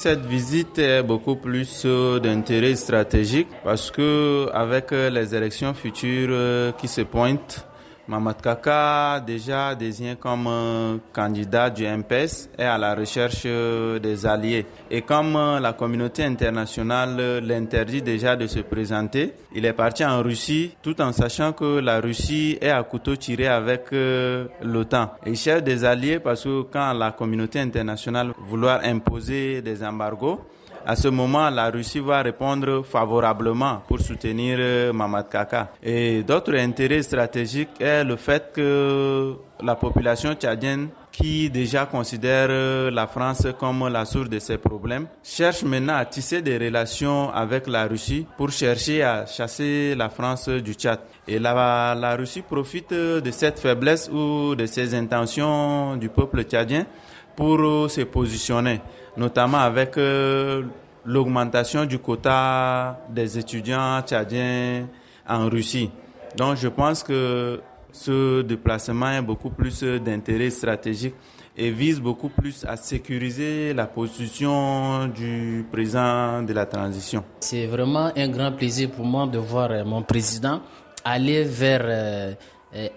Cette visite est beaucoup plus d'intérêt stratégique parce que avec les élections futures qui se pointent, Mamad Kaka, déjà désigné comme euh, candidat du MPS, est à la recherche euh, des alliés. Et comme euh, la communauté internationale l'interdit déjà de se présenter, il est parti en Russie tout en sachant que la Russie est à couteau tiré avec l'OTAN. Il cherche des alliés parce que quand la communauté internationale vouloir imposer des embargos, à ce moment, la Russie va répondre favorablement pour soutenir euh, Mamad Kaka. Et d'autres intérêts stratégiques est le fait que la population tchadienne qui déjà considère euh, la France comme la source de ses problèmes, cherche maintenant à tisser des relations avec la Russie pour chercher à chasser la France du Tchad. Et la, la Russie profite de cette faiblesse ou de ces intentions du peuple tchadien pour euh, se positionner notamment avec euh, l'augmentation du quota des étudiants tchadiens en Russie. Donc je pense que ce déplacement est beaucoup plus d'intérêt stratégique et vise beaucoup plus à sécuriser la position du président de la transition. C'est vraiment un grand plaisir pour moi de voir euh, mon président aller vers euh,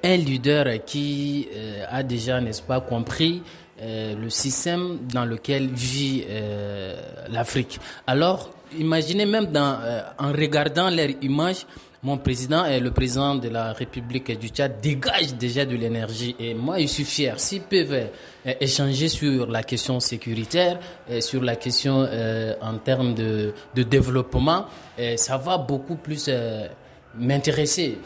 un leader qui a déjà, n'est-ce pas, compris euh, le système dans lequel vit euh, l'Afrique. Alors, imaginez même euh, en regardant leur image, mon président et le président de la République du Tchad dégagent déjà de l'énergie. Et moi, je suis fier. S'ils peuvent échanger sur la question sécuritaire, et sur la question en termes de développement, ça va beaucoup plus m'intéresser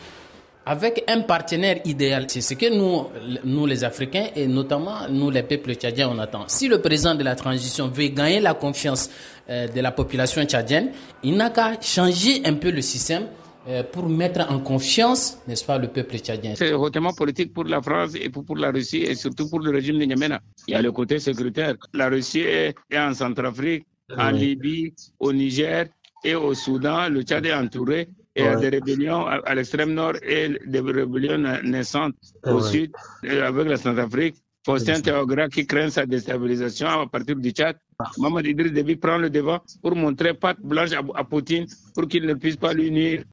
avec un partenaire idéal. C'est ce que nous, nous les Africains et notamment nous les peuples tchadiens, on attend. Si le président de la transition veut gagner la confiance euh, de la population tchadienne, il n'a qu'à changer un peu le système euh, pour mettre en confiance, n'est-ce pas, le peuple tchadien. C'est hautement politique pour la France et pour, la Russie et surtout pour le régime de N'Djamena. Il y a le côté sécuritaire. La Russie est, est en Centrafrique, en Libye, au Niger et au Soudan. Le Tchad est entouré il y a des rébellions à, l'extrême nord et des rébellions naissantes au sud, avec la Centrafrique. Faustin Théogra qui craint sa déstabilisation à partir du Tchad. Maman Idriss Déby prend le devant pour montrer patte blanche à, à Poutine pour qu'il ne puisse pas l'unir